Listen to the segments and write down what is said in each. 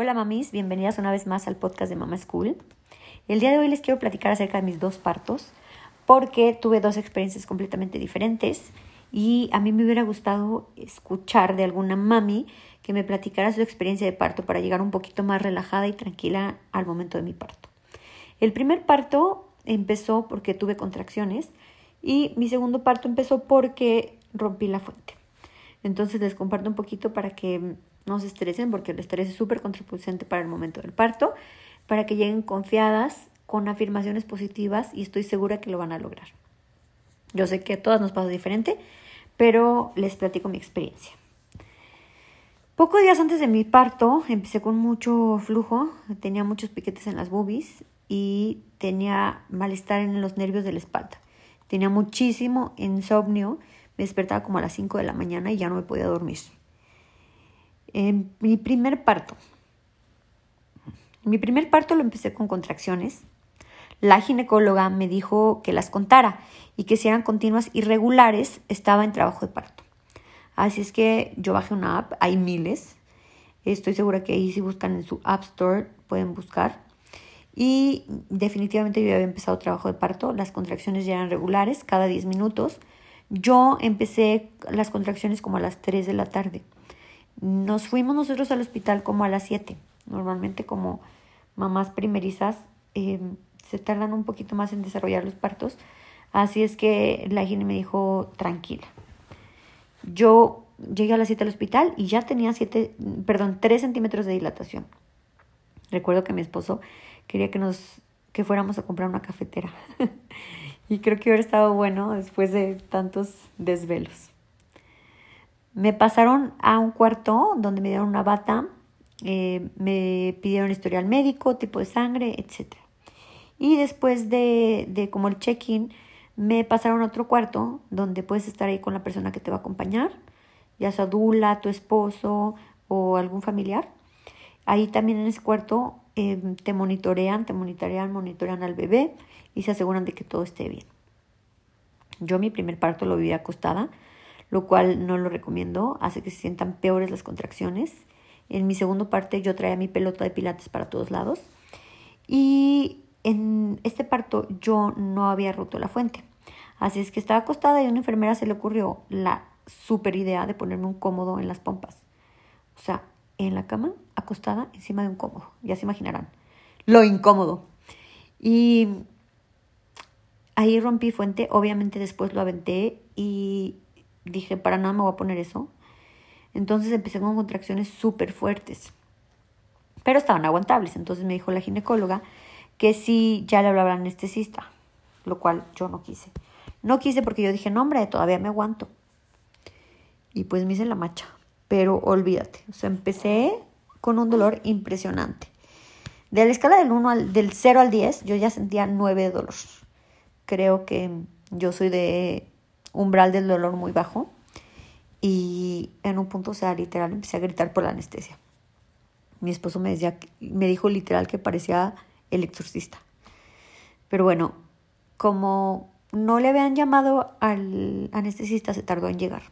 Hola mamis, bienvenidas una vez más al podcast de Mama School. El día de hoy les quiero platicar acerca de mis dos partos porque tuve dos experiencias completamente diferentes y a mí me hubiera gustado escuchar de alguna mami que me platicara su experiencia de parto para llegar un poquito más relajada y tranquila al momento de mi parto. El primer parto empezó porque tuve contracciones y mi segundo parto empezó porque rompí la fuente. Entonces les comparto un poquito para que no se estresen porque el estrés es súper contraproducente para el momento del parto, para que lleguen confiadas con afirmaciones positivas y estoy segura que lo van a lograr. Yo sé que a todas nos pasa diferente, pero les platico mi experiencia. Pocos días antes de mi parto empecé con mucho flujo, tenía muchos piquetes en las boobies y tenía malestar en los nervios de la espalda. Tenía muchísimo insomnio, me despertaba como a las 5 de la mañana y ya no me podía dormir. En mi primer parto. Mi primer parto lo empecé con contracciones. La ginecóloga me dijo que las contara y que si eran continuas irregulares estaba en trabajo de parto. Así es que yo bajé una app, hay miles. Estoy segura que ahí si buscan en su App Store pueden buscar. Y definitivamente yo había empezado trabajo de parto, las contracciones ya eran regulares, cada 10 minutos. Yo empecé las contracciones como a las 3 de la tarde. Nos fuimos nosotros al hospital como a las 7. Normalmente como mamás primerizas em, se tardan un poquito más en desarrollar los partos. Así es que la higiene me dijo tranquila. Yo llegué a las 7 al hospital y ya tenía 7, perdón, 3 centímetros de dilatación. Recuerdo que mi esposo quería que nos que fuéramos a comprar una cafetera. y creo que hubiera estado bueno después de tantos desvelos. Me pasaron a un cuarto donde me dieron una bata, eh, me pidieron historial médico, tipo de sangre, etc. Y después de, de como el check-in, me pasaron a otro cuarto donde puedes estar ahí con la persona que te va a acompañar, ya sea Dula, tu esposo o algún familiar. Ahí también en ese cuarto eh, te monitorean, te monitorean, monitorean al bebé y se aseguran de que todo esté bien. Yo mi primer parto lo viví acostada lo cual no lo recomiendo, hace que se sientan peores las contracciones. En mi segundo parte yo traía mi pelota de pilates para todos lados y en este parto yo no había roto la fuente. Así es que estaba acostada y a una enfermera se le ocurrió la super idea de ponerme un cómodo en las pompas. O sea, en la cama, acostada encima de un cómodo. Ya se imaginarán. Lo incómodo. Y ahí rompí fuente. Obviamente después lo aventé y dije, para nada me voy a poner eso. Entonces empecé con contracciones súper fuertes, pero estaban aguantables. Entonces me dijo la ginecóloga que sí ya le hablaba al anestesista, lo cual yo no quise. No quise porque yo dije, no, hombre, todavía me aguanto. Y pues me hice la macha, pero olvídate. O sea, empecé con un dolor impresionante. De la escala del, 1 al, del 0 al 10, yo ya sentía 9 de. Creo que yo soy de umbral del dolor muy bajo y en un punto, o sea, literal, empecé a gritar por la anestesia. Mi esposo me, decía, me dijo literal que parecía el exorcista. Pero bueno, como no le habían llamado al anestesista, se tardó en llegar.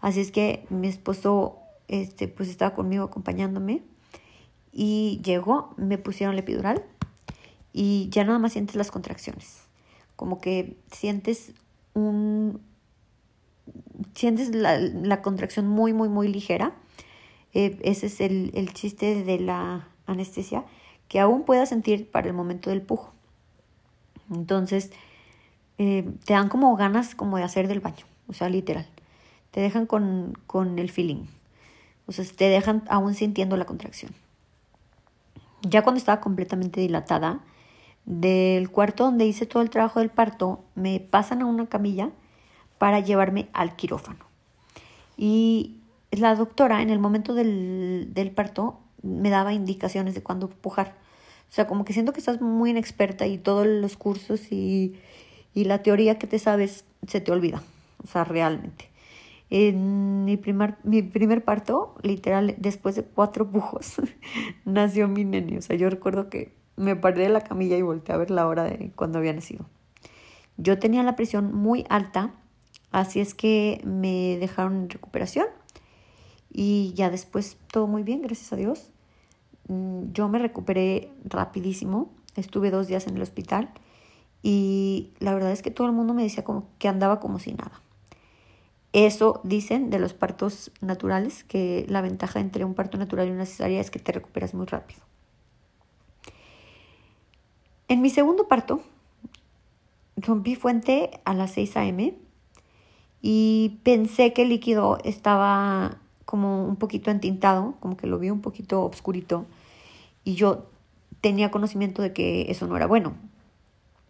Así es que mi esposo este, pues estaba conmigo acompañándome y llegó, me pusieron la epidural y ya nada más sientes las contracciones. Como que sientes un... sientes la, contracción muy, muy, muy ligera. Eh, ese es el, chiste de la anestesia, que aún puedas sentir para el momento del pujo. Entonces, eh, te dan como ganas como de hacer del baño, o sea, literal. Te dejan con, con el feeling. O sea, te dejan aún sintiendo la contracción. Ya cuando estaba completamente dilatada, del cuarto donde hice todo el trabajo del parto, me pasan a una camilla para llevarme al quirófano. Y la doctora en el momento del, del parto me daba indicaciones de cuándo pujar. O sea, como que siento que estás muy inexperta y todos los cursos y, y la teoría que te sabes se te olvida. O sea, realmente. En mi primer, mi primer parto, literal, después de cuatro pujos, nació mi nene. O sea, yo recuerdo que me paré de la camilla y volteé a ver la hora de cuando había nacido. Yo tenía la presión muy alta, así es que me dejaron en recuperación y ya después todo muy bien, gracias a Dios. mm, yo me recuperé rapidísimo, estuve dos días en el hospital y la verdad es que todo el mundo me decía que andaba como si nada. Eso dicen de los partos naturales, que la ventaja entre un parto natural y una cesárea es que te recuperas muy rápido. En mi segundo parto, rompí fuente a las 6 a.m. y pensé que el líquido estaba como un poquito entintado, como que lo vi un poquito oscurito y yo tenía conocimiento de que eso no era bueno.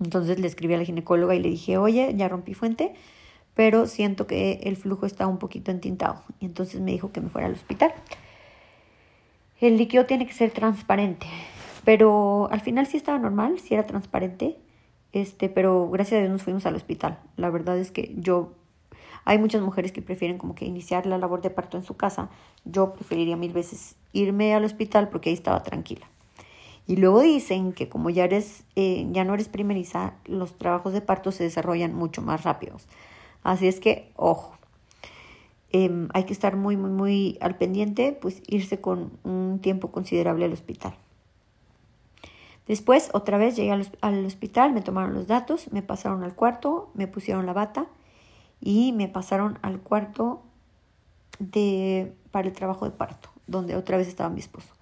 Entonces le escribí a la ginecóloga y le dije, oye, ya rompí fuente, pero siento que el flujo está un poquito entintado. Y entonces me dijo que me fuera al hospital. El líquido tiene que ser transparente, pero al final sí estaba normal, sí era transparente, este, pero gracias a Dios nos fuimos al hospital. La verdad es que yo, hay muchas mujeres que prefieren como que iniciar la labor de parto en su casa. Yo preferiría mil veces irme al hospital porque ahí estaba tranquila. Y luego dicen que como ya eres, eh, ya no eres primeriza, los trabajos de parto se desarrollan mucho más rápidos. Así es que, ojo, em, hay que estar muy, muy, muy al pendiente, pues irse con un tiempo considerable al hospital. Después, otra vez llegué al, al, hospital, me tomaron los datos, me pasaron al cuarto, me pusieron la bata y me pasaron al cuarto de, para el trabajo de parto, donde otra vez estaba mi esposo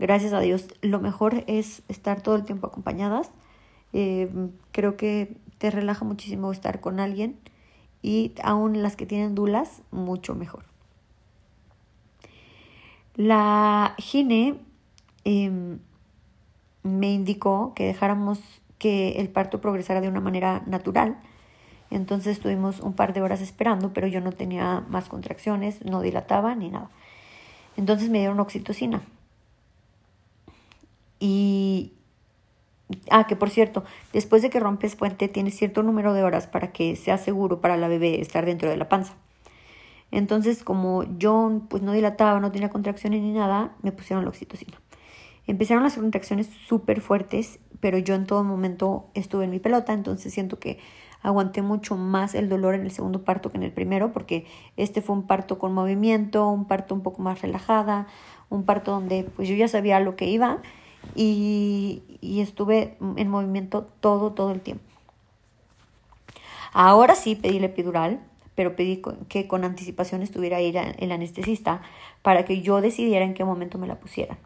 gracias a Dios, lo mejor es estar todo el tiempo acompañadas. Eh, creo que te relaja muchísimo estar con alguien y aún las que tienen dulas, mucho mejor. La gine em, me indicó que dejáramos que el parto progresara de una manera natural. Entonces estuvimos un par de horas esperando, pero yo no tenía más contracciones, no dilataba ni nada. Entonces me dieron oxitocina. Y, ah, que por cierto, después de que rompes puente tienes cierto número de horas para que sea seguro para la bebé estar dentro de la panza. Entonces, como yo pues no dilataba, no tenía contracciones ni nada, me pusieron la oxitocina. Empezaron las contracciones súper fuertes, pero yo en todo momento estuve en mi pelota, entonces siento que aguanté mucho más el dolor en el segundo parto que en el primero, porque este fue un parto con movimiento, un parto un poco más relajada, un parto donde pues yo ya sabía lo que iba y, estuve en movimiento todo, todo el tiempo. Ahora sí pedí el epidural, pero pedí que con anticipación estuviera ahí el anestesista para que yo decidiera en qué momento me la pusiera.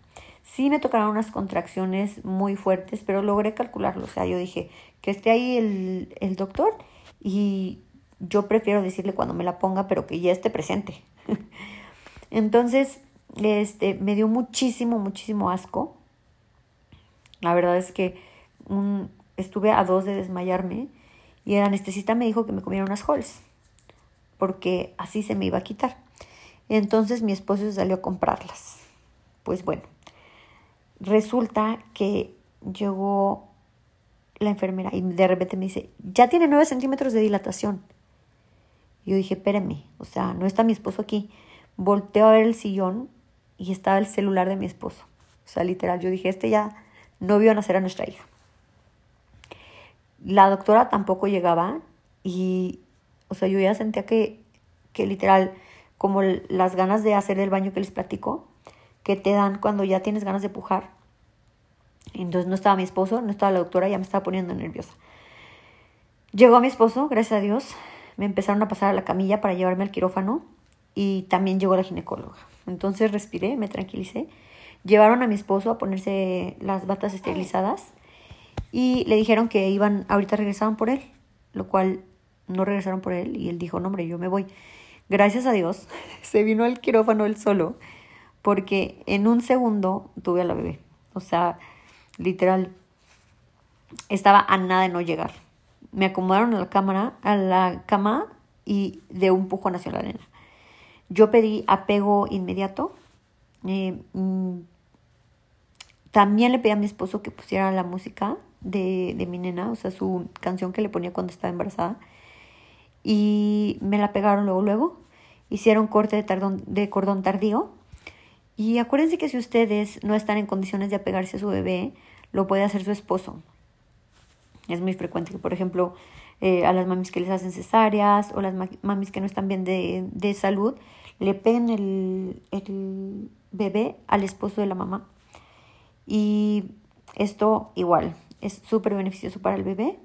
Sí me tocaron unas contracciones muy fuertes, pero logré calcularlo. O sea, yo dije que esté ahí el, el doctor y yo prefiero decirle cuando me la ponga, pero que ya esté presente. Entonces, este, me dio muchísimo, muchísimo asco la verdad es que estuve a dos de desmayarme y el anestesista me dijo que me comiera unas Halls porque así se me iba a quitar. Entonces mi esposo salió a comprarlas. Pues bueno, resulta que llegó la enfermera y de repente me dice, ya tiene nueve centímetros de dilatación. Yo dije, espérame, o sea, no está mi esposo aquí. Volteo a ver el sillón y estaba el celular de mi esposo. O sea, literal, yo dije, este ya no vio nacer a nuestra hija. La doctora tampoco llegaba y, o sea, yo ya sentía que, que literal, como las ganas de hacer el baño que les platico, que te dan cuando ya tienes ganas de pujar. Entonces no estaba mi esposo, no estaba la doctora, ya me estaba poniendo nerviosa. Llegó mi esposo, gracias a Dios, me empezaron a pasar a la camilla para llevarme al quirófano y también llegó la ginecóloga. Entonces respiré, me tranquilicé Llevaron a mi esposo a ponerse las batas esterilizadas y le dijeron que iban, ahorita regresaban por él, lo cual no regresaron por él y él dijo, no hombre, yo me voy. Gracias a Dios se vino al quirófano él solo porque en un segundo tuve a la bebé. O sea, literal, estaba a nada de no llegar. Me acomodaron a la cámara, a la cama y de un pujo hacia la arena. Yo pedí apego inmediato. Eh, mm, también le pedí a mi esposo que pusiera la música de, de mi nena, o sea, su canción que le ponía cuando estaba embarazada. Y me la pegaron luego, luego. Hicieron corte de, tardón, de cordón tardío. Y acuérdense que si ustedes no están en condiciones de apegarse a su bebé, lo puede hacer su esposo. Es muy frecuente que, por ejemplo, eh, a las mamis que les hacen cesáreas o las mamis que no están bien de, de salud, le peguen el, el bebé al esposo de la mamá Y esto igual, es súper beneficioso para el bebé,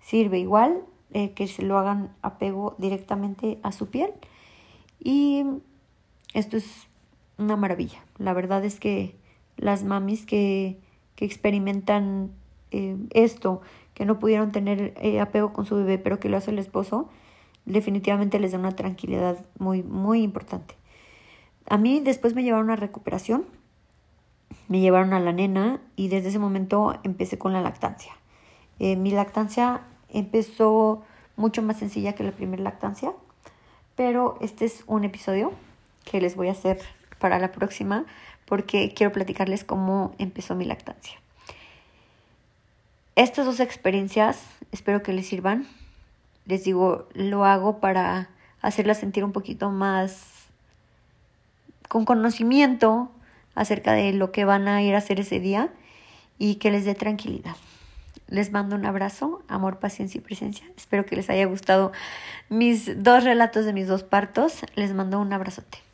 sirve igual eh, que se lo hagan apego directamente a su piel. Y esto es una maravilla. La verdad es que las mamis que, que experimentan eh, esto, que no pudieron tener eh, apego con su bebé, pero que lo hace el esposo, definitivamente les da una tranquilidad muy, muy importante. A mí después me llevaron a recuperación, me llevaron a la nena y desde ese momento empecé con la lactancia. Eh, mi lactancia empezó mucho más sencilla que la primera lactancia, pero este es un episodio que les voy a hacer para la próxima porque quiero platicarles cómo empezó mi lactancia. Estas dos experiencias espero que les sirvan. Les digo, lo hago para hacerlas sentir un poquito más con conocimiento acerca de lo que van a ir a hacer ese día y que les dé tranquilidad. Les mando un abrazo, amor, paciencia y presencia. Espero que les haya gustado mis dos relatos de mis dos partos. Les mando un abrazote.